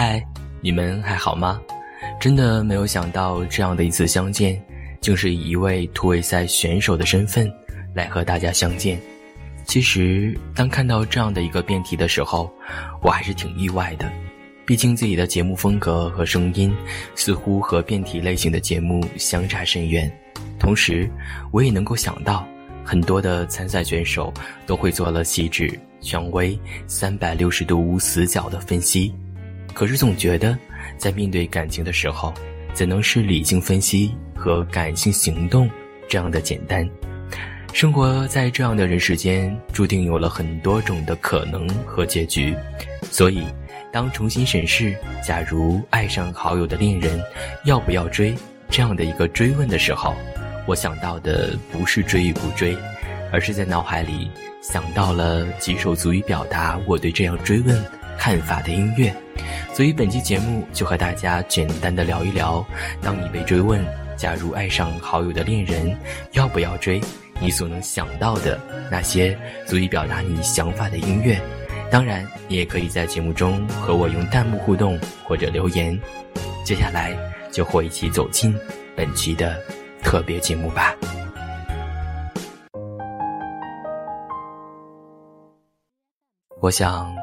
嗨，你们还好吗？真的没有想到，这样的一次相见，竟是以一位突围赛选手的身份来和大家相见。其实，当看到这样的一个辩题的时候，我还是挺意外的。毕竟自己的节目风格和声音，似乎和辩题类型的节目相差甚远。同时，我也能够想到，很多的参赛选手都会做了细致、权威、三百六十度无死角的分析。可是总觉得，在面对感情的时候，怎能是理性分析和感性行动这样的简单？生活在这样的人世间，注定有了很多种的可能和结局，所以。当重新审视，假如爱上好友的恋人，要不要追这样的一个追问的时候，我想到的不是追与不追，而是在脑海里想到了几首足以表达我对这样追问看法的音乐。所以本期节目就和大家简单的聊一聊：当你被追问，假如爱上好友的恋人，要不要追？你所能想到的那些足以表达你想法的音乐。当然，你也可以在节目中和我用弹幕互动或者留言。接下来就和我一起走进本期的特别节目吧。我想，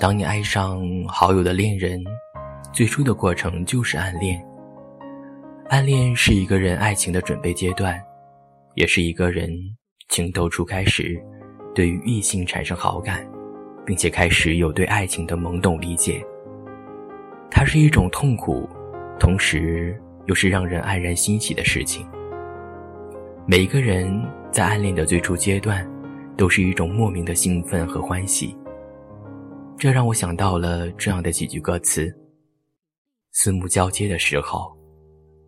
当你爱上好友的恋人，最初的过程就是暗恋。暗恋是一个人爱情的准备阶段，也是一个人情窦初开时对于异性产生好感。并且开始有对爱情的懵懂理解。它是一种痛苦，同时又是让人黯然欣喜的事情。每一个人在暗恋的最初阶段，都是一种莫名的兴奋和欢喜。这让我想到了这样的几句歌词：四目交接的时候，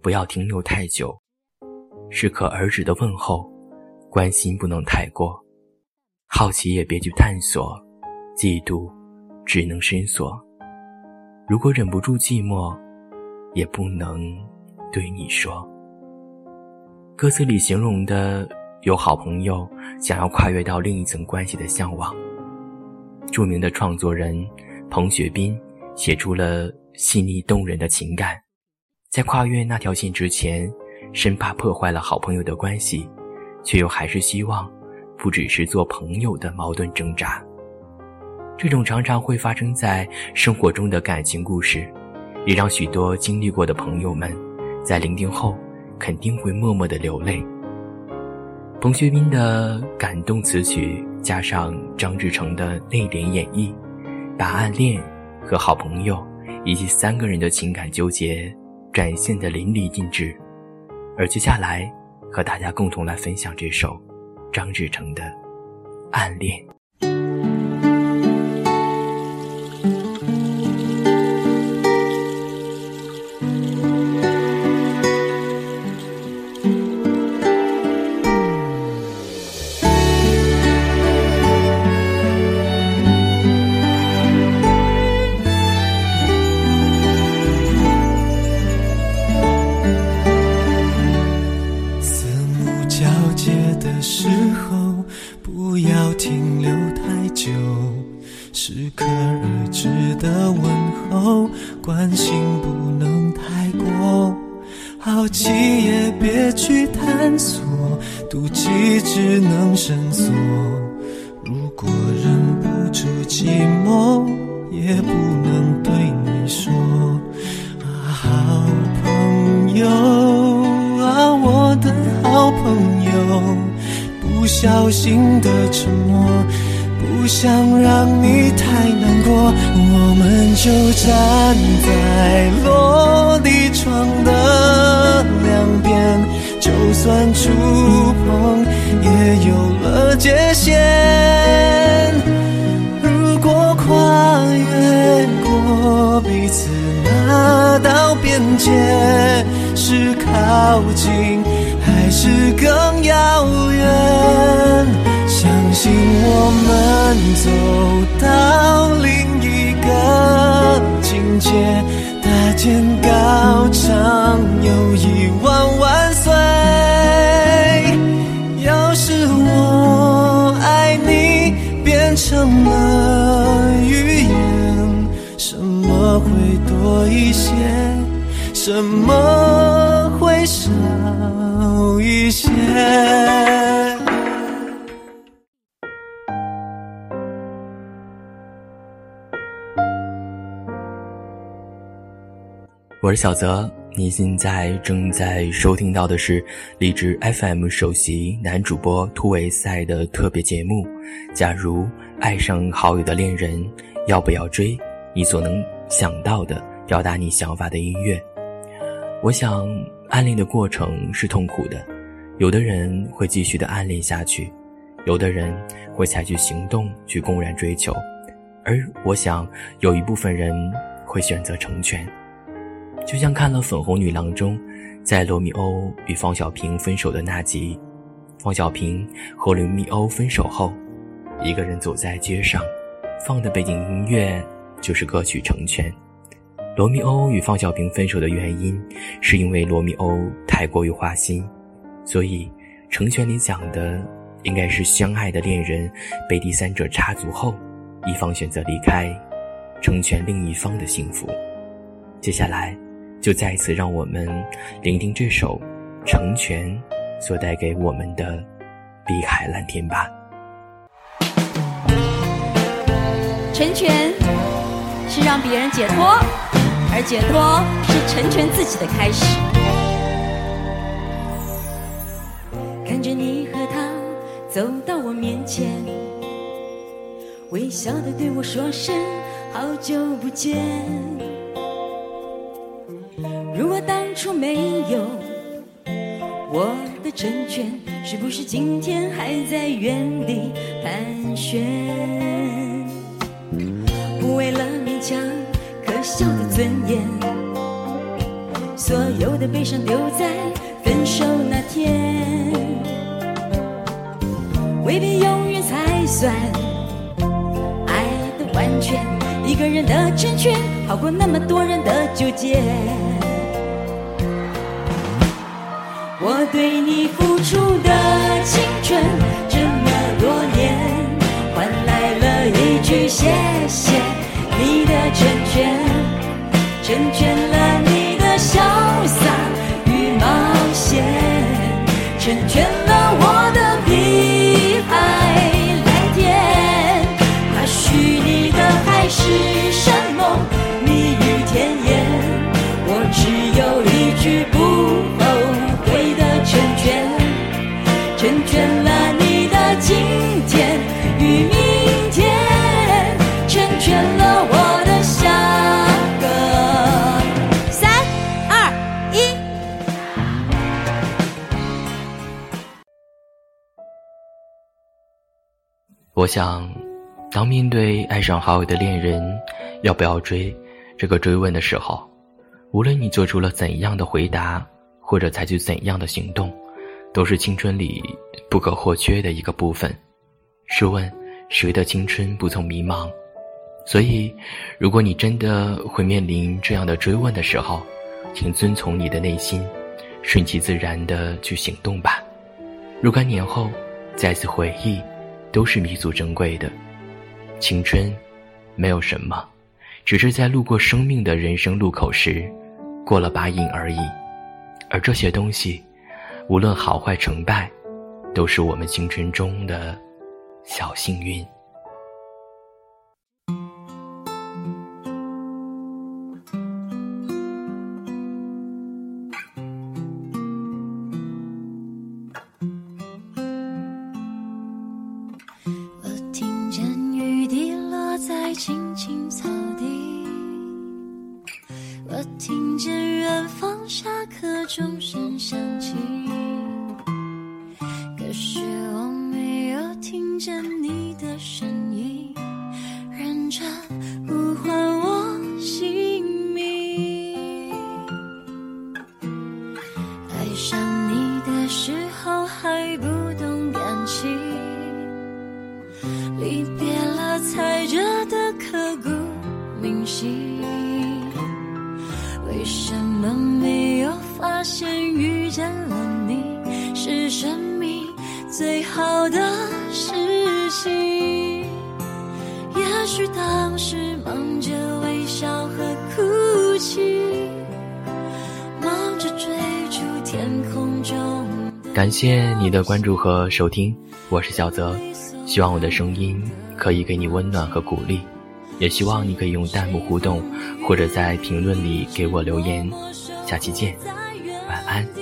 不要停留太久，适可而止的问候，关心不能太过，好奇也别去探索。嫉妒，只能深锁。如果忍不住寂寞，也不能对你说。歌词里形容的有好朋友想要跨越到另一层关系的向往。著名的创作人彭学斌写出了细腻动人的情感，在跨越那条线之前，生怕破坏了好朋友的关系，却又还是希望不只是做朋友的矛盾挣扎。这种常常会发生在生活中的感情故事，也让许多经历过的朋友们，在聆听后肯定会默默的流泪。彭学斌的感动词曲加上张志成的内敛演绎，把暗恋和好朋友以及三个人的情感纠结展现的淋漓尽致。而接下来，和大家共同来分享这首张志成的《暗恋》。好奇也别去探索妒忌只能深锁，如果忍不住寂寞，也不能对你说。啊，好朋友啊，我的好朋友，不小心的沉默，不想让你太难过，我们就站在落地窗的两边。就算触碰，也有了界限。如果跨越过彼此那道边界，是靠近还是更遥远？我们走到另一个境界，大剑高唱，有一万万岁。要是我爱你变成了语言，什么会多一些？什么会少一些？我是小泽，你现在正在收听到的是荔枝 FM 首席男主播突围赛的特别节目。假如爱上好友的恋人，要不要追？你所能想到的表达你想法的音乐。我想，暗恋的过程是痛苦的，有的人会继续的暗恋下去，有的人会采取行动去公然追求，而我想，有一部分人会选择成全。就像看了《粉红女郎》中，在罗密欧与方小平分手的那集，方小平和罗密欧分手后，一个人走在街上，放的背景音乐就是歌曲《成全》。罗密欧与方小平分手的原因，是因为罗密欧太过于花心，所以《成全》里讲的应该是相爱的恋人被第三者插足后，一方选择离开，成全另一方的幸福。接下来。就再一次让我们聆听这首《成全》所带给我们的碧海蓝天吧。成全是让别人解脱，而解脱是成全自己的开始。看着你和他走到我面前，微笑的对我说声好久不见。没有我的成全，是不是今天还在原地盘旋？不为了勉强可笑的尊严，所有的悲伤丢在分手那天，未必永远才算爱的完全。一个人的成全，好过那么多人的纠结。我对你付出的青春我想，当面对爱上好友的恋人要不要追这个追问的时候，无论你做出了怎样的回答，或者采取怎样的行动，都是青春里不可或缺的一个部分。试问，谁的青春不曾迷茫？所以，如果你真的会面临这样的追问的时候，请遵从你的内心，顺其自然的去行动吧。若干年后，再次回忆。都是弥足珍贵的，青春，没有什么，只是在路过生命的人生路口时，过了把瘾而已。而这些东西，无论好坏成败，都是我们青春中的小幸运。证明最好的事情也许当时忙着微笑和哭泣忙着追逐天空中感谢你的关注和收听我是小泽。希望我的声音可以给你温暖和鼓励也希望你可以用弹幕互动或者在评论里给我留言。下期见晚安。